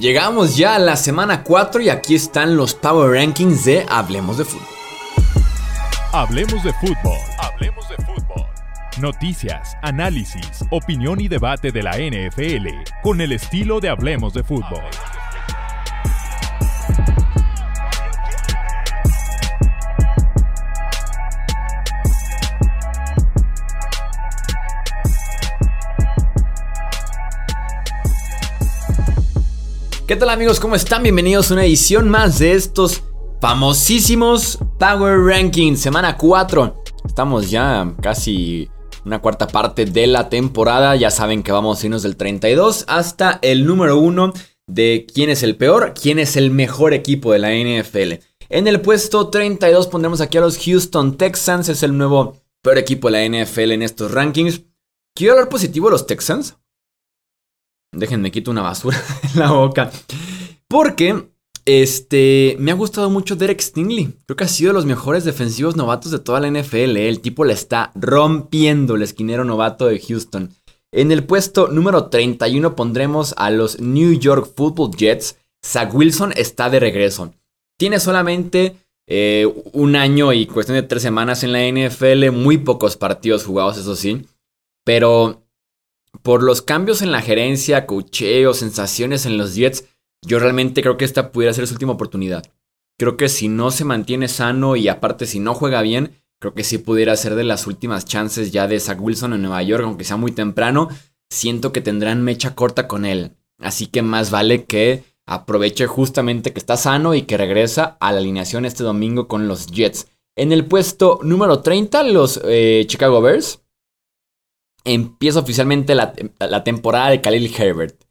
Llegamos ya a la semana 4 y aquí están los Power Rankings de Hablemos de Fútbol. Hablemos de fútbol. Hablemos de fútbol. Noticias, análisis, opinión y debate de la NFL con el estilo de Hablemos de fútbol. ¿Qué tal amigos? ¿Cómo están? Bienvenidos a una edición más de estos famosísimos Power Rankings, semana 4. Estamos ya casi una cuarta parte de la temporada. Ya saben que vamos a irnos del 32 hasta el número 1 de quién es el peor, quién es el mejor equipo de la NFL. En el puesto 32 pondremos aquí a los Houston Texans, es el nuevo peor equipo de la NFL en estos rankings. ¿Quiero hablar positivo de los Texans? Déjenme quito una basura en la boca. Porque este, me ha gustado mucho Derek Stingley. Creo que ha sido de los mejores defensivos novatos de toda la NFL. ¿eh? El tipo le está rompiendo el esquinero novato de Houston. En el puesto número 31 pondremos a los New York Football Jets. Zach Wilson está de regreso. Tiene solamente eh, un año y cuestión de tres semanas en la NFL. Muy pocos partidos jugados, eso sí. Pero por los cambios en la gerencia, cocheo, sensaciones en los Jets, yo realmente creo que esta pudiera ser su última oportunidad. Creo que si no se mantiene sano y aparte si no juega bien, creo que sí pudiera ser de las últimas chances ya de Zach Wilson en Nueva York, aunque sea muy temprano. Siento que tendrán mecha corta con él. Así que más vale que aproveche justamente que está sano y que regresa a la alineación este domingo con los Jets. En el puesto número 30, los eh, Chicago Bears empieza oficialmente la, temporada de Khalil Herbert.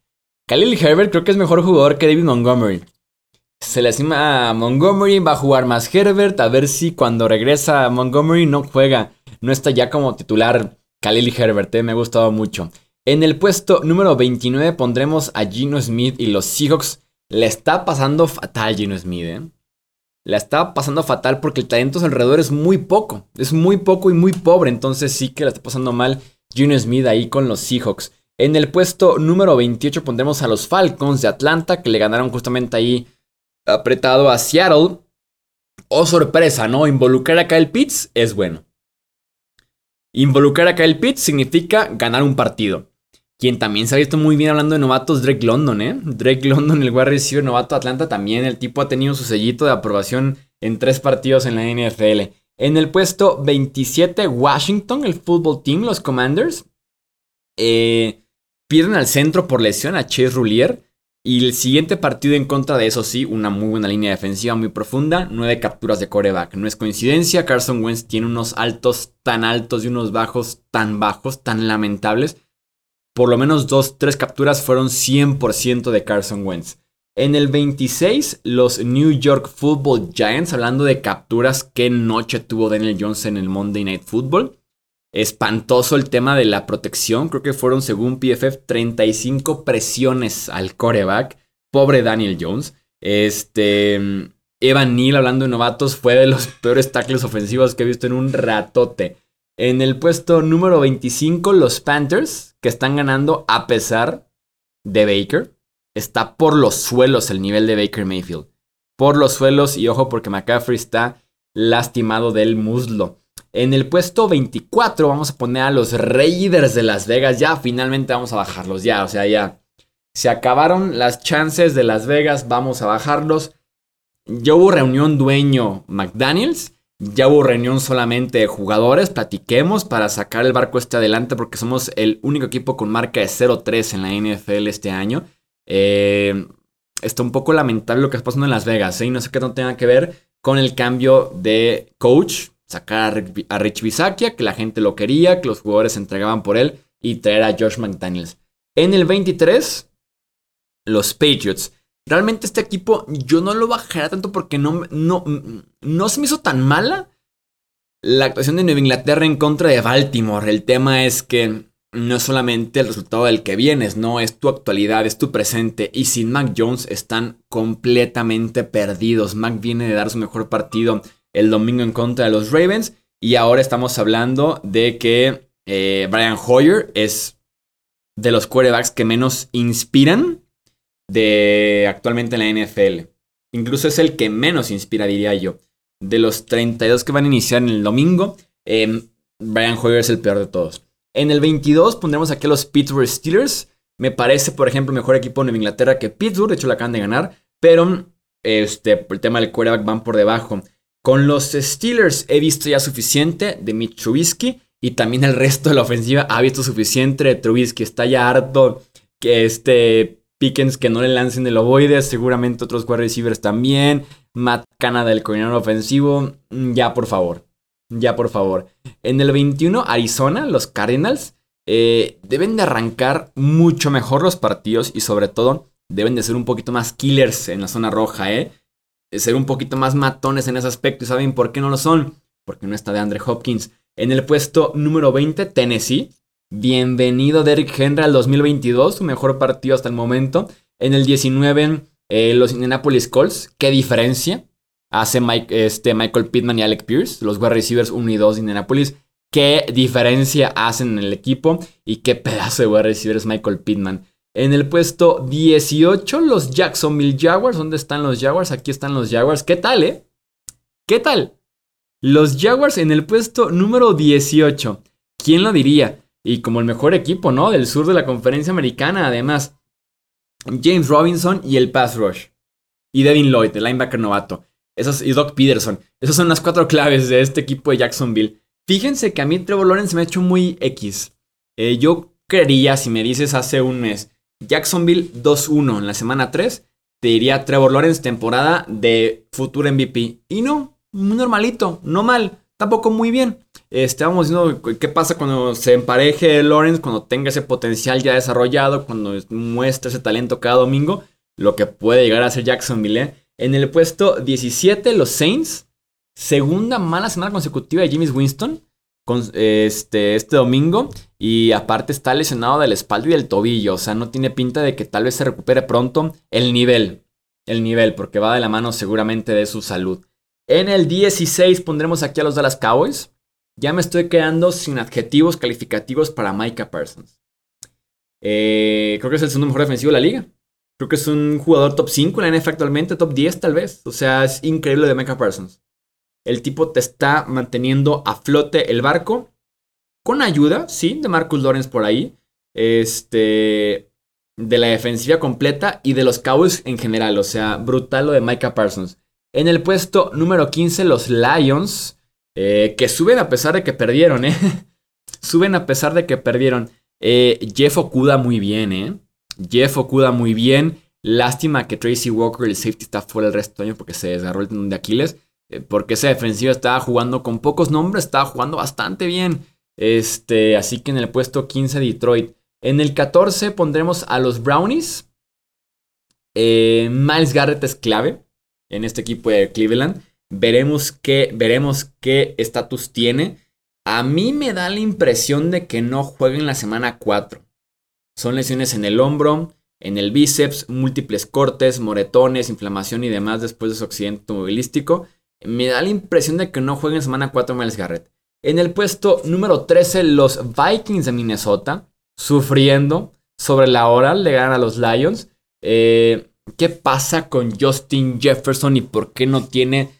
Khalil Herbert creo que es mejor jugador que David Montgomery. Se le estima a Montgomery, va a jugar más Herbert, a ver si cuando regresa Montgomery no juega, no está ya como titular Khalil Herbert, eh, me ha gustado mucho. En el puesto número 29 pondremos a Gino Smith y los Seahawks. Le está pasando fatal Gino Smith, ¿eh? Le está pasando fatal porque el talento alrededor es muy poco. Es muy poco y muy pobre. Entonces sí que le está pasando mal Junior Smith ahí con los Seahawks. En el puesto número 28 pondremos a los Falcons de Atlanta, que le ganaron justamente ahí apretado a Seattle. Oh, sorpresa, ¿no? Involucrar a Kyle Pitts es bueno. Involucrar a Kyle Pitts significa ganar un partido. Quien también se ha visto muy bien hablando de novatos, Drake London, ¿eh? Drake London, el wide receiver novato Atlanta, también el tipo ha tenido su sellito de aprobación en tres partidos en la NFL. En el puesto 27, Washington, el fútbol team, los Commanders. Eh, pierden al centro por lesión a Chase Roulier. Y el siguiente partido en contra de eso sí, una muy buena línea defensiva muy profunda, nueve capturas de coreback. No es coincidencia, Carson Wentz tiene unos altos tan altos y unos bajos tan bajos, tan lamentables. Por lo menos dos, tres capturas fueron 100% de Carson Wentz. En el 26, los New York Football Giants, hablando de capturas, qué noche tuvo Daniel Jones en el Monday Night Football. Espantoso el tema de la protección, creo que fueron según PFF 35 presiones al coreback. Pobre Daniel Jones. Este, Evan Neal, hablando de novatos, fue de los peores tackles ofensivos que he visto en un ratote. En el puesto número 25, los Panthers, que están ganando a pesar de Baker está por los suelos el nivel de Baker Mayfield. Por los suelos y ojo porque McCaffrey está lastimado del muslo. En el puesto 24 vamos a poner a los Raiders de Las Vegas. Ya finalmente vamos a bajarlos. Ya, o sea, ya. Se acabaron las chances de Las Vegas. Vamos a bajarlos. Ya hubo reunión dueño McDaniels. Ya hubo reunión solamente de jugadores. Platiquemos para sacar el barco este adelante porque somos el único equipo con marca de 0-3 en la NFL este año. Eh, está un poco lamentable lo que está pasando en Las Vegas. ¿eh? Y no sé qué no tenga que ver con el cambio de coach. Sacar a Rich Bisakia, que la gente lo quería, que los jugadores se entregaban por él. Y traer a Josh McDaniels. En el 23, los Patriots. Realmente este equipo yo no lo bajaría tanto porque no, no, no se me hizo tan mala la actuación de Nueva Inglaterra en contra de Baltimore. El tema es que no es solamente el resultado del que vienes, no, es tu actualidad, es tu presente. Y sin Mac Jones están completamente perdidos. Mac viene de dar su mejor partido el domingo en contra de los Ravens. Y ahora estamos hablando de que eh, Brian Hoyer es de los quarterbacks que menos inspiran. de actualmente en la NFL. Incluso es el que menos inspira, diría yo. De los 32 que van a iniciar en el domingo, eh, Brian Hoyer es el peor de todos. En el 22 pondremos aquí a los Pittsburgh Steelers. Me parece, por ejemplo, mejor equipo en Inglaterra que Pittsburgh. De hecho, la acaban de ganar. Pero este, el tema del quarterback van por debajo. Con los Steelers he visto ya suficiente de Mitch Trubisky. Y también el resto de la ofensiva ha visto suficiente de Trubisky. Está ya harto que este Pickens que no le lancen el ovoide. Seguramente otros wide receivers también. Matt Canada, el coordinador ofensivo. Mm, ya, por favor. Ya, por favor. En el 21, Arizona, los Cardinals. Eh, deben de arrancar mucho mejor los partidos y sobre todo deben de ser un poquito más killers en la zona roja, ¿eh? Ser un poquito más matones en ese aspecto. ¿Y saben por qué no lo son? Porque no está de Andre Hopkins. En el puesto número 20, Tennessee. Bienvenido Derrick Henry al 2022, su mejor partido hasta el momento. En el 19, eh, los Indianapolis Colts. ¿Qué diferencia hace Mike, este, Michael Pittman y Alec Pierce, los wide receivers 1 y 2 de Indianapolis? ¿Qué diferencia hacen en el equipo? Y qué pedazo de wide receivers Michael Pittman. En el puesto 18, los Jacksonville Jaguars. ¿Dónde están los Jaguars? Aquí están los Jaguars. ¿Qué tal, eh? ¿Qué tal? Los Jaguars en el puesto número 18. ¿Quién lo diría? Y como el mejor equipo, ¿no? Del sur de la conferencia americana, además. James Robinson y el pass rush. Y Devin Lloyd, el linebacker novato. Esos, y Doc Peterson. Esas son las cuatro claves de este equipo de Jacksonville. Fíjense que a mí Trevor Lawrence me ha hecho muy X. Eh, yo creería, si me dices hace un mes, Jacksonville 2-1 en la semana 3, te diría Trevor Lawrence temporada de futuro MVP. Y no, muy normalito, no mal, tampoco muy bien. Estábamos viendo qué pasa cuando se empareje Lawrence, cuando tenga ese potencial ya desarrollado, cuando muestre ese talento cada domingo, lo que puede llegar a ser Jacksonville. ¿eh? En el puesto 17, los Saints, segunda mala semana consecutiva de James Winston este, este domingo. Y aparte está lesionado de la espalda y del tobillo. O sea, no tiene pinta de que tal vez se recupere pronto el nivel. El nivel, porque va de la mano seguramente de su salud. En el 16 pondremos aquí a los Dallas Cowboys. Ya me estoy quedando sin adjetivos calificativos para Micah Parsons. Eh, creo que es el segundo mejor defensivo de la liga. Creo que es un jugador top 5 en la NFL actualmente, top 10 tal vez. O sea, es increíble de Micah Parsons. El tipo te está manteniendo a flote el barco. Con ayuda, sí, de Marcus Lawrence por ahí. Este. De la defensiva completa y de los Cowboys en general. O sea, brutal lo de Micah Parsons. En el puesto número 15, los Lions. Eh, que suben a pesar de que perdieron, ¿eh? suben a pesar de que perdieron. Eh, Jeff Okuda muy bien, ¿eh? Jeff Okuda muy bien. Lástima que Tracy Walker, el safety, está fuera el resto del año porque se desgarró el tendón de Aquiles. Eh, porque esa defensiva estaba jugando con pocos nombres, estaba jugando bastante bien. Este, así que en el puesto 15 Detroit. En el 14 pondremos a los Brownies. Eh, Miles Garrett es clave en este equipo de Cleveland. Veremos qué, veremos qué estatus tiene. A mí me da la impresión de que no juega en la semana 4. Son lesiones en el hombro, en el bíceps, múltiples cortes, moretones, inflamación y demás después de su accidente movilístico me da la impresión de que no juega en semana 4 Miles Garrett. En el puesto número 13, los Vikings de Minnesota, sufriendo sobre la hora, le ganan a los Lions. Eh, ¿Qué pasa con Justin Jefferson y por qué no tiene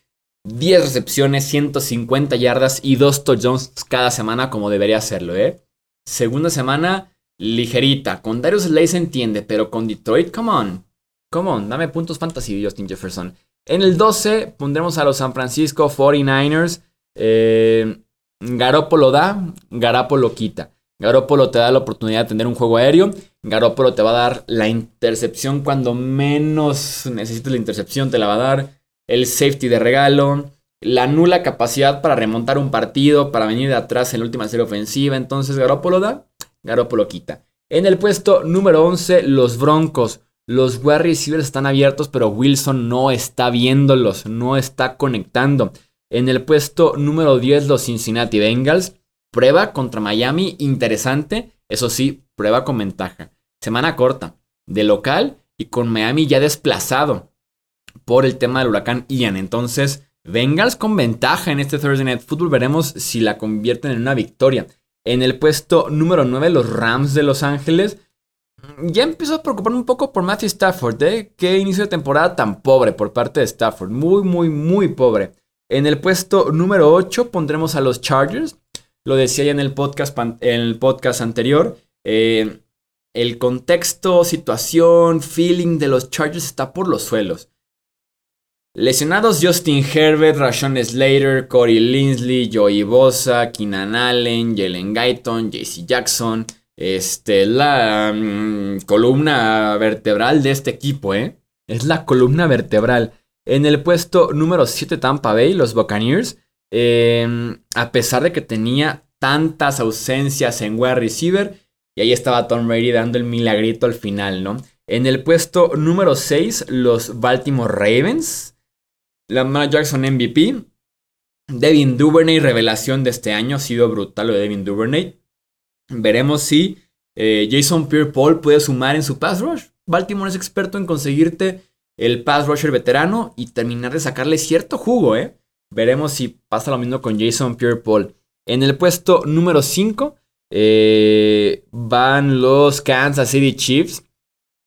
10 recepciones, 150 yardas y 2 touchdowns cada semana como debería hacerlo? Eh? Segunda semana ligerita. Con Darius Slay se entiende, pero con Detroit, come on. Come on, dame puntos fantasy Justin Jefferson. En el 12 pondremos a los San Francisco 49ers. Eh, Garópolo da, Garópolo quita. Garópolo te da la oportunidad de tener un juego aéreo. Garópolo te va a dar la intercepción cuando menos necesites la intercepción, te la va a dar. El safety de regalo. La nula capacidad para remontar un partido, para venir de atrás en la última serie ofensiva. Entonces Garópolo da, Garópolo quita. En el puesto número 11, los Broncos. Los wide receivers están abiertos, pero Wilson no está viéndolos, no está conectando. En el puesto número 10, los Cincinnati Bengals. Prueba contra Miami, interesante. Eso sí, prueba con ventaja. Semana corta, de local y con Miami ya desplazado por el tema del huracán Ian. Entonces, Bengals con ventaja en este Thursday Night Football. Veremos si la convierten en una victoria. En el puesto número 9, los Rams de Los Ángeles ya empezó a preocuparme un poco por Matthew Stafford, ¿eh? Qué inicio de temporada tan pobre por parte de Stafford. Muy, muy, muy pobre. En el puesto número 8 pondremos a los Chargers. Lo decía ya en el podcast, en el podcast anterior. Eh, el contexto, situación, feeling de los Chargers está por los suelos. Lesionados Justin Herbert, Rashawn Slater, Corey Linsley, Joey Bosa, Keenan Allen, Jalen Guyton, JC Jackson. Este, la mm, columna vertebral de este equipo, ¿eh? Es la columna vertebral. En el puesto número 7 Tampa Bay, los Buccaneers. Em, a pesar de que tenía tantas ausencias en wide receiver. Y ahí estaba Tom Brady dando el milagrito al final, ¿no? En el puesto número 6, los Baltimore Ravens. Lamar Jackson MVP. Devin Duvernay, revelación de este año. Ha sido brutal lo de Devin Duvernay. Veremos si eh, Jason Pierre-Paul puede sumar en su pass rush. Baltimore es experto en conseguirte el pass rusher veterano y terminar de sacarle cierto jugo, ¿eh? Veremos si pasa lo mismo con Jason Pierre-Paul. En el puesto número 5 eh, van los Kansas City Chiefs.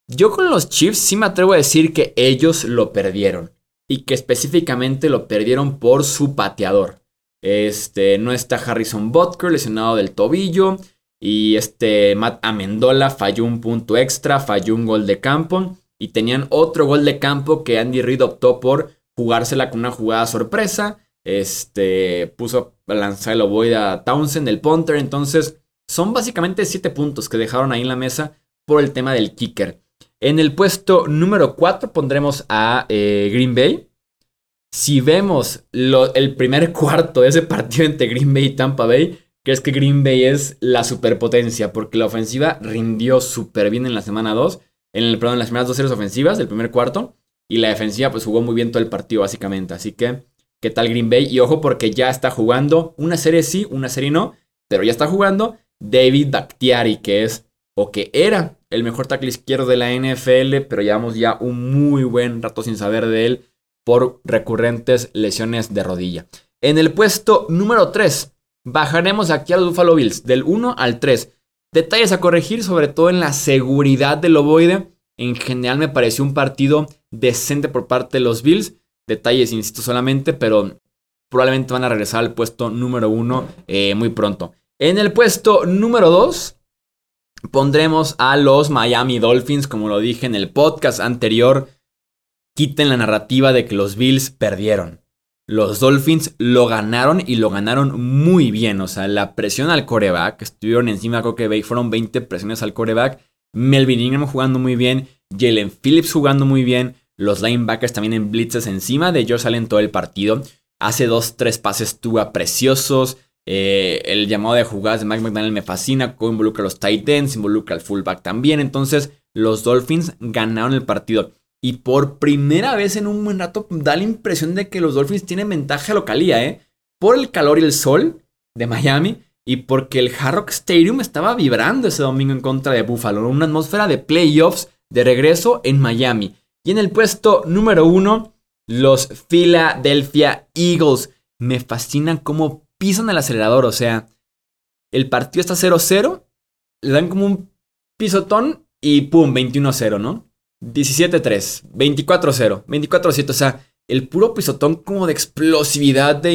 Yo con los Chiefs sí me atrevo a decir que ellos lo perdieron. Y que específicamente lo perdieron por su pateador. Este, no está Harrison Butker lesionado del tobillo. Y este Matt Amendola falló un punto extra, falló un gol de campo. Y tenían otro gol de campo que Andy Reid optó por jugársela con una jugada sorpresa. Este puso a lanzar el ovoide a Townsend, el punter. Entonces, son básicamente 7 puntos que dejaron ahí en la mesa por el tema del kicker. En el puesto número 4 pondremos a eh, Green Bay. Si vemos el primer cuarto de ese partido entre Green Bay y Tampa Bay, que es que Green Bay es la superpotencia, porque la ofensiva rindió súper bien en la semana 2, en el, perdón, en las primeras dos series ofensivas del primer cuarto, y la defensiva pues jugó muy bien todo el partido básicamente. Así que, ¿qué tal Green Bay? Y ojo porque ya está jugando una serie sí, una serie no, pero ya está jugando David Bakhtiari, que es o que era el mejor tackle izquierdo de la NFL, pero llevamos ya un muy buen rato sin saber de él por recurrentes lesiones de rodilla. En el puesto número 3, bajaremos aquí a los Buffalo Bills, del 1 al 3. Detalles a corregir, sobre todo en la seguridad del ovoide. En general me pareció un partido decente por parte de los Bills. Detalles, insisto solamente, pero probablemente van a regresar al puesto número 1 eh, muy pronto. En el puesto número 2 pondremos a los Miami Dolphins, como lo dije en el podcast anterior. Quiten la narrativa de que los Bills perdieron. Los Dolphins lo ganaron y lo ganaron muy bien. O sea, la presión al coreback, estuvieron encima, creo que fueron 20 presiones al coreback. Melvin Ingram jugando muy bien. Jalen Phillips jugando muy bien. Los linebackers también en blitzes encima de George Allen todo el partido. Hace dos, tres pases tuvo preciosos. Eh, el llamado de jugadas de Mike McDaniel me fascina. Cómo involucra a los tight ends, involucra al fullback también. Entonces, los Dolphins ganaron el partido. Y por primera vez en un buen rato da la impresión de que los Dolphins tienen ventaja localía, ¿eh? Por el calor y el sol de Miami y porque el Hard Rock Stadium estaba vibrando ese domingo en contra de Buffalo. Una atmósfera de playoffs de regreso en Miami. Y en el puesto número uno, los Philadelphia Eagles. Me fascinan cómo pisan el acelerador. O sea, el partido está 0-0, le dan como un pisotón y pum, 21-0, ¿no? 17-3, 24-0, 24-7. O sea, el puro pisotón como de explosividad de,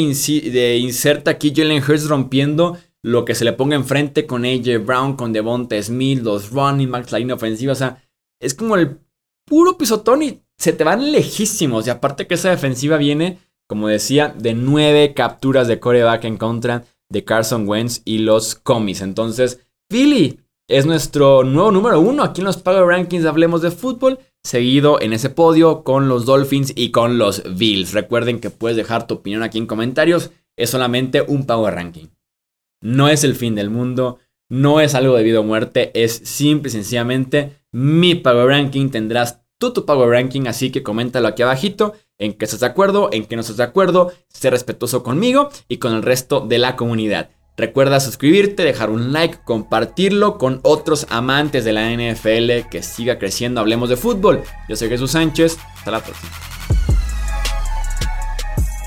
de inserta aquí Jalen Hurts rompiendo lo que se le ponga enfrente con AJ Brown, con Devonta Smith, los running backs, la línea ofensiva. O sea, es como el puro pisotón y se te van lejísimos. Y aparte que esa defensiva viene como decía, de nueve capturas de coreback en contra de Carson Wentz y los Comis. Entonces, Philly es nuestro nuevo número uno aquí en los Power Rankings. Hablemos de fútbol. Seguido en ese podio con los Dolphins y con los Bills. Recuerden que puedes dejar tu opinión aquí en comentarios. Es solamente un Power Ranking. No es el fin del mundo. No es algo de vida o muerte. Es simple y sencillamente mi Power Ranking. Tendrás tú tu Power Ranking. Así que coméntalo aquí abajito en que estás de acuerdo, en que no estás de acuerdo, sé respetuoso conmigo y con el resto de la comunidad. Recuerda suscribirte, dejar un like, compartirlo con otros amantes de la NFL, que siga creciendo, hablemos de fútbol. Yo soy Jesús Sánchez, hasta la próxima.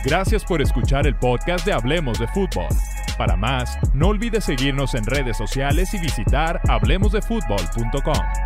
Gracias por escuchar el podcast de Hablemos de Fútbol. Para más, no olvides seguirnos en redes sociales y visitar hablemosdefutbol.com.